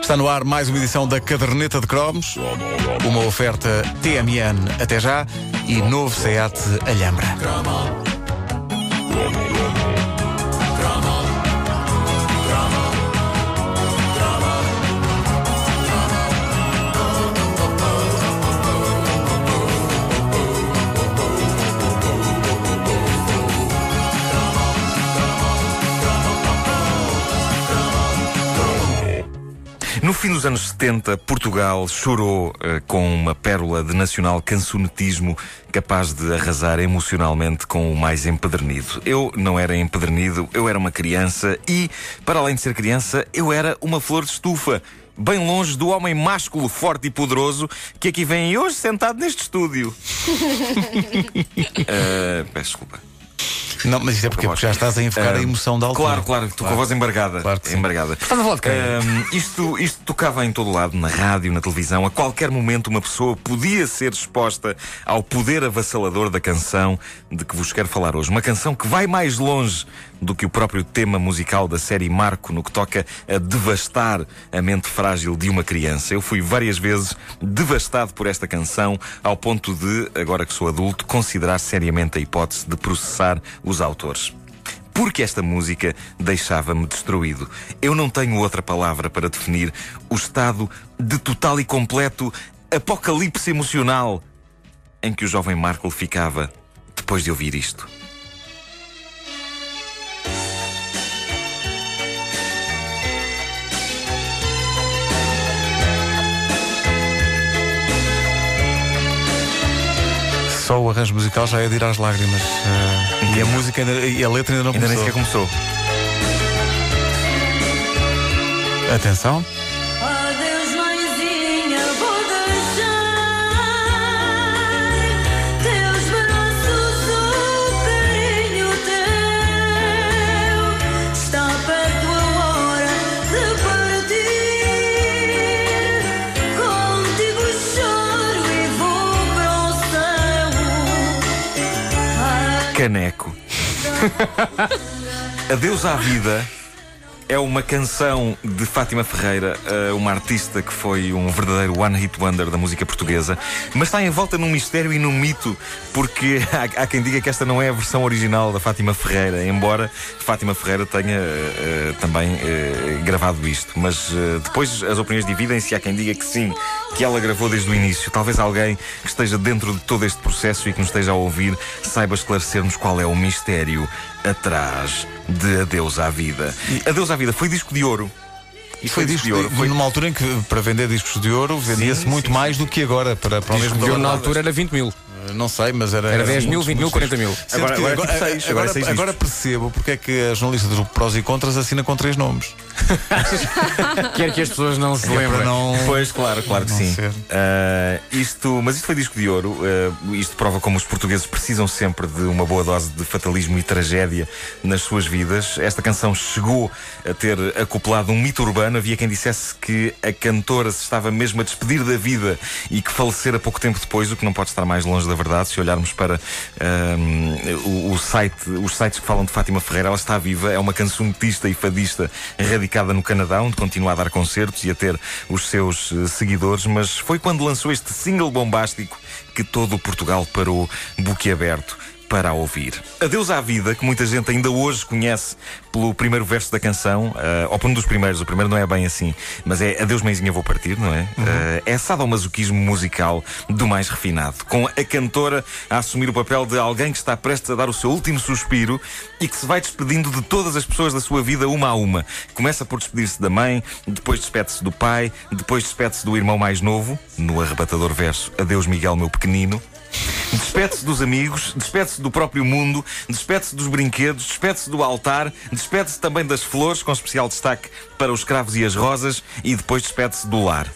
Está no ar mais uma edição da Caderneta de Cromos, uma oferta TMN até já. E novo SEAT Alhambra. Fim dos anos 70, Portugal chorou uh, com uma pérola de nacional cancionetismo capaz de arrasar emocionalmente com o mais empedernido. Eu não era empedernido, eu era uma criança e, para além de ser criança, eu era uma flor de estufa bem longe do homem másculo, forte e poderoso que aqui vem hoje sentado neste estúdio. uh, peço desculpa. Não, mas isso é porque, porque já estás a invocar uh, a emoção da altura. Claro, claro, tu claro. com a voz embargada. Claro que embargada. Estás a falar de quem? Uh, isto, isto tocava em todo lado, na rádio, na televisão. A qualquer momento uma pessoa podia ser exposta ao poder avassalador da canção de que vos quero falar hoje. Uma canção que vai mais longe do que o próprio tema musical da série Marco no que toca a devastar a mente frágil de uma criança. Eu fui várias vezes devastado por esta canção, ao ponto de, agora que sou adulto, considerar seriamente a hipótese de processar os autores porque esta música deixava-me destruído. Eu não tenho outra palavra para definir o estado de total e completo apocalipse emocional em que o jovem Marco ficava depois de ouvir isto. Só o arranjo musical já é de ir às lágrimas. Uh, e a música ainda, e a letra ainda não ainda começou. nem sequer começou. Atenção. Adeus à vida é uma canção de Fátima Ferreira, eh, uma artista que foi um verdadeiro one-hit wonder da música portuguesa, mas está envolta num mistério e num mito, porque há, quem diga que esta não é a versão original da Fátima Ferreira, embora Fátima Ferreira tenha uh, também uh, gravado isto. Mas uh, depois as opiniões dividem-se. Há quem diga que sim, que ela gravou desde o início. Talvez alguém que esteja dentro de todo este processo e que nos esteja a ouvir saiba esclarecer-nos qual é o mistério atrás de Adeus à Vida. E... Adeus à Vida foi disco de ouro. E foi, disco de ouro. Foi numa altura em que, para vender discos de ouro, vendia-se muito sim, mais sim. do que agora. Para, para o mesmo de ouro na altura era 20 mil. Não sei, mas era. Era 10 mil, 20 mil, 40 mil. Agora, agora, agora, seis, agora, agora, agora percebo porque é que a jornalista do Prós e Contras assina com três nomes. Quer que as pessoas não se é lembrem. Não... Pois, claro, claro que sim. Uh, isto, mas isto foi disco de ouro. Uh, isto prova como os portugueses precisam sempre de uma boa dose de fatalismo e tragédia nas suas vidas. Esta canção chegou a ter acoplado um mito urbano. Havia quem dissesse que a cantora se estava mesmo a despedir da vida e que falecera pouco tempo depois, o que não pode estar mais longe da verdade. Se olharmos para o, o, site, os sites que falam de Fátima Ferreira, ela está viva, é uma cancionetista e fadista radicada no Canadá, onde continua a dar concertos e a ter os seus uh, seguidores, mas foi quando lançou este single bombástico que todo o Portugal parou boquiaberto para a ouvir. Adeus à vida, que muita gente ainda hoje conhece pelo primeiro verso da canção, uh, ou por um dos primeiros, o primeiro não é bem assim, mas é Adeus Mãezinha Vou Partir, não é? Uhum. Uh, é sadomasoquismo musical do mais refinado, com a cantora a assumir o papel de alguém que está prestes a dar o seu último suspiro e que se vai despedindo de todas as pessoas da sua vida uma a uma. Começa por despedir-se da mãe, depois despede-se do pai, depois despede-se do irmão mais novo, no arrebatador verso Adeus Miguel, meu pequenino. Despede-se dos amigos, despede-se do próprio mundo, despede-se dos brinquedos, despede-se do altar, despede-se também das flores, com especial destaque para os cravos e as rosas, e depois despede-se do lar.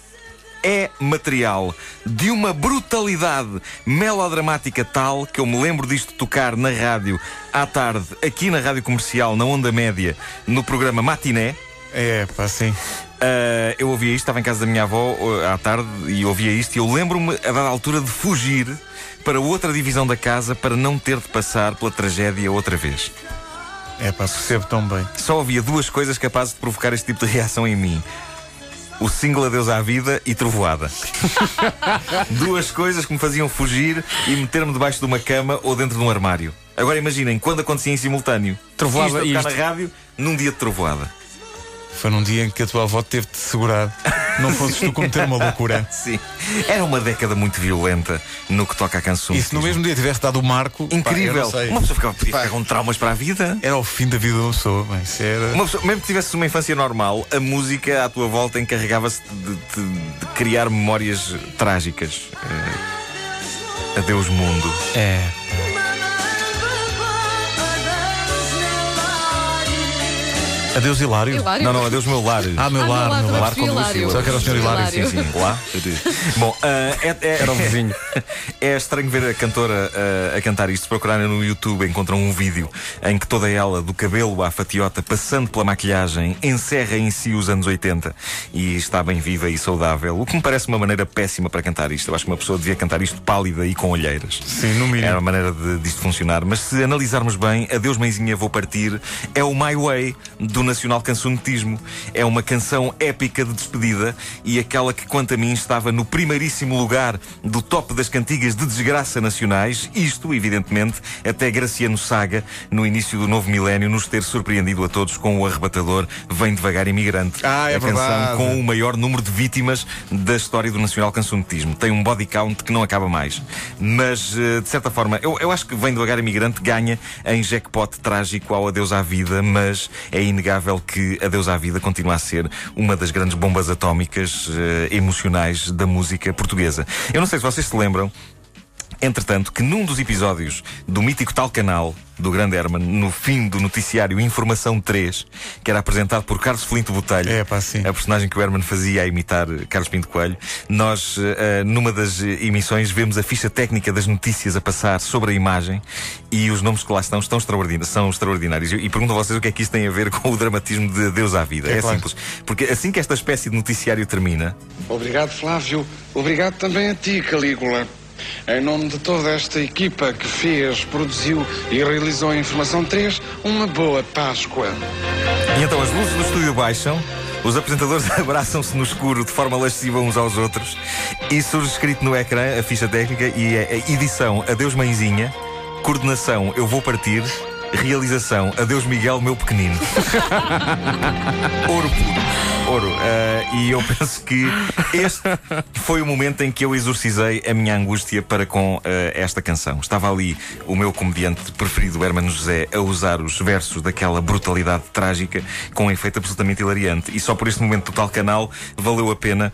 É material de uma brutalidade melodramática tal que eu me lembro disto tocar na rádio à tarde, aqui na rádio comercial, na Onda Média, no programa Matiné. É, pá, sim. Uh, eu ouvia isto, estava em casa da minha avó uh, à tarde e ouvia isto, e eu lembro-me, a dada altura, de fugir para outra divisão da casa para não ter de passar pela tragédia outra vez. É pá, percebo tão bem. Só havia duas coisas capazes de provocar este tipo de reação em mim. O single Adeus à Vida e Trovoada. Duas coisas que me faziam fugir e meter-me debaixo de uma cama ou dentro de um armário. Agora imaginem, quando acontecia em simultâneo. Trovoada isto a tocar isto. na rádio num dia de trovoada. Foi num dia em que a tua avó teve de segurar. Não fosses tu cometer uma loucura. Sim. Era uma década muito violenta no que toca a canção. E se no mesmo dia tivesse dado o marco. pá, Incrível. sei. uma pessoa ficava, podia ficar com traumas para a vida. Era o fim da vida de uma pessoa. Isso era. Uma pessoa, mesmo que tivesse uma infância normal, a música à tua volta encarregava-se de, de- de criar memórias trágicas. Eh, adeus, mundo. É. Adeus, Hilário. Hilário. Não, não, adeus, meu lar. Ah, meu Ah, lar, meu meu lar, lar. com Lúcio. Lúcio. Só que era o Sr. Hilário. Hilário. Sim, sim, lá. Bom, ah, é, é- Era o vizinho. É estranho ver a cantora ah, a cantar isto. Se procurarem no YouTube, encontram um vídeo em que toda ela, do cabelo à fatiota, passando pela maquilhagem, encerra em si os anos 80 e está bem viva e saudável. O que me parece uma maneira péssima para cantar isto. Eu acho que uma pessoa devia cantar isto pálida e com olheiras. Sim, no mínimo. Era a maneira de, disto funcionar. Mas se analisarmos bem, Adeus Mãezinha Vou Partir é o My Way do Nacional Cancionetismo. É uma canção épica de despedida e aquela que, quanto a mim, estava no primeiríssimo lugar do top das cantigas de desgraça nacionais. Isto, evidentemente, até Graciano Saga, no início do novo milénio, nos ter surpreendido a todos com o arrebatador Vem Devagar Imigrante. Ah, é a canção verdade. com o maior número de vítimas da história do nacional cancionetismo. Tem um body count que não acaba mais. Mas, eh, de certa forma, eu, eu acho que Vem Devagar Imigrante ganha em jackpot trágico ao Adeus à Vida, mas é inegável que Adeus à Vida continua a ser uma das grandes bombas atómicas eh, emocionais da música portuguesa. Eu não sei se vocês se lembram, Entretanto, que num dos episódios do mítico tal canal do Grande Herman, no fim do noticiário Informação 3, que era apresentado por Carlos Flinto Botelho, É, pá, sim. a personagem que o Herman fazia a imitar eh, Carlos Pinto Coelho, nós, eh, numa das emissões, vemos a ficha técnica das notícias a passar sobre a imagem e os nomes que lá estão estão extraordinários, são extraordinários. E pergunto a vocês o que é que isto tem a ver com o dramatismo de Deus à vida. É É, claro. simples. Porque assim que esta espécie de noticiário termina, Obrigado, Flávio. Obrigado também a ti, Calígula. Em nome de toda esta equipa que fez, produziu e realizou a Informação 3, uma boa Páscoa. E então as luzes do estúdio baixam, os apresentadores abraçam-se no escuro de forma lasciva uns aos outros e surge escrito no ecrã a ficha técnica e é a edição Adeus Mãezinha, coordenação Eu Vou Partir, realização Adeus Miguel Meu Pequenino. Ouro puro. Ouro. Ah, e eu penso que este foi o momento em que eu exorcizei a minha angústia para com ah, esta canção. Estava ali o meu comediante preferido, Hermano José, a usar os versos daquela brutalidade trágica com um efeito absolutamente hilariante. E só por este momento do tal canal valeu a pena.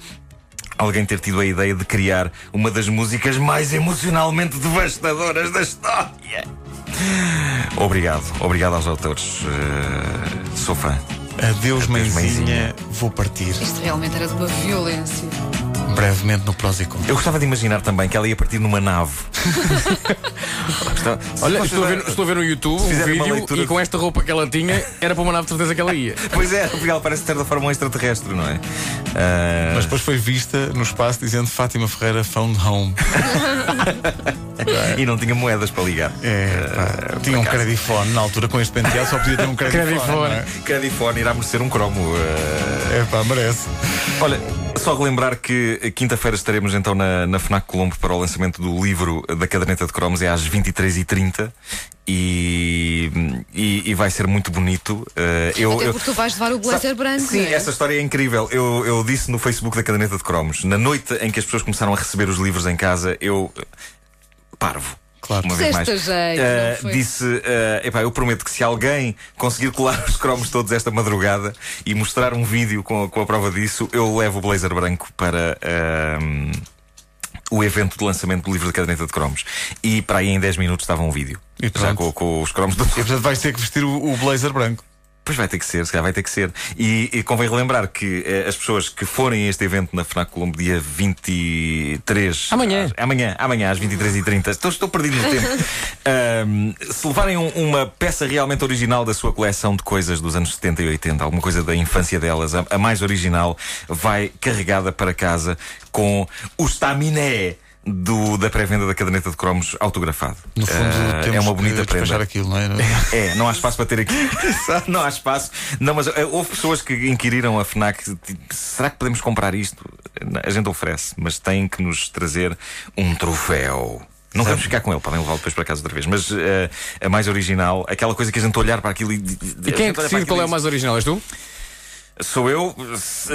Alguém ter tido a ideia de criar uma das músicas mais emocionalmente devastadoras da história. Obrigado, obrigado aos autores. Ah, sou fã. Adeus, mãezinha, mãezinha. vou partir. Isto realmente era de uma violência. Brevemente no Prós e Contras. Eu gostava de imaginar também que ela ia partir numa nave. Olha, estou a, ver, estou a ver no YouTube um vídeo e com esta roupa que ela tinha, era para uma nave de certeza que ela ia. Pois é, porque ela parece ter da forma um extraterrestre, não é? Ah, Mas depois foi vista no espaço dizendo Fátima Ferreira found home. E não tinha moedas para ligar. É, pá, tinha um credifone na altura com este penteado, só podia ter um credifone. Credifone. não é? Credifone irá merecer um cromo. ah. É pá, merece. Olha, só relembrar que quinta-feira estaremos então na, na FNAC Colombo para o lançamento do livro da caderneta de cromos, é às 23h30 e, e, e vai ser muito bonito. Eh, eu, Até eu- porque tu vais levar o blazer branco. Sim, é? essa história é incrível. Eu, eu disse no Facebook da caderneta de cromos, na noite em que as pessoas começaram a receber os livros em casa, eu. eh, parvo. Claro. Uma vez mais. Jeito, foi? disse, eh, epá, eu prometo que se alguém conseguir colar os cromos todos esta madrugada e mostrar um vídeo com, a- com a prova disso, eu levo o blazer branco para. ehm, o evento de lançamento do livro da caderneta de cromos. E para aí em 10 minutos estava um vídeo. E já pronto. com, com os cromos do E portanto vais ter que vestir o, o blazer branco. Pois vai ter que ser, se calhar vai ter que ser. E, e convém relembrar que eh, as pessoas que forem a este evento na FNAC Colombo dia 23. Amanhã. às- amanhã, amanhã às 23h30. Estou, estou perdido no tempo. Ahm, se levarem um- uma peça realmente original da sua coleção de coisas dos anos 70 e 80, alguma coisa da infância delas, a, a mais original, vai carregada para casa com o estaminé do, da pré-venda da caderneta de cromos autografado. No fundo, Uh, temos é uma bonita prenda. aquilo, não é? É, não há espaço para ter aqui. não há espaço. Não, mas eh, houve pessoas que inquiriram a FNAC: tipo, será que podemos comprar isto? A gente oferece, mas tem que nos trazer um troféu. Não vamos ficar com ele, podem levá-lo depois para casa outra vez. Mas eh, a mais original, aquela coisa que a gente olhar para aquilo e. E quem é que decide qual é o mais original? És tu? Sou eu,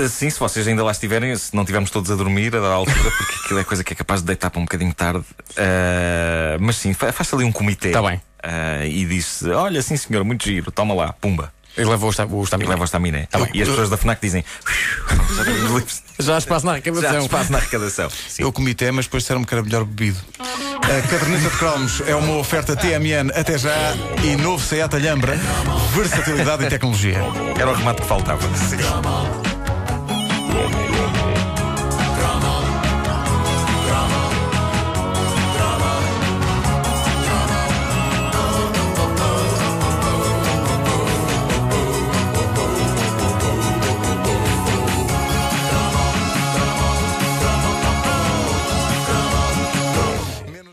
sim, se vocês ainda lá estiverem, se não estivermos todos a dormir a dar altura, porque aquilo é coisa que é capaz de deitar para um bocadinho tarde. Ah, mas sim, fa- faça ali um comitê. Tá bem. Ah, e disse: Olha, sim senhor, muito giro, toma lá, pumba. Ele leva o esta- o E estaminé. leva o. Tá. E as pessoas da FNAC dizem: Já há espaço na já há arrecadação. espaço na arrecadação. Sim. Eu comitê, mas depois disseram-me que era melhor bebido. A caderneta de cromos é uma oferta TMN até já e novo Seat Alhambra, versatilidade e tecnologia. Era o remate que faltava. Sim.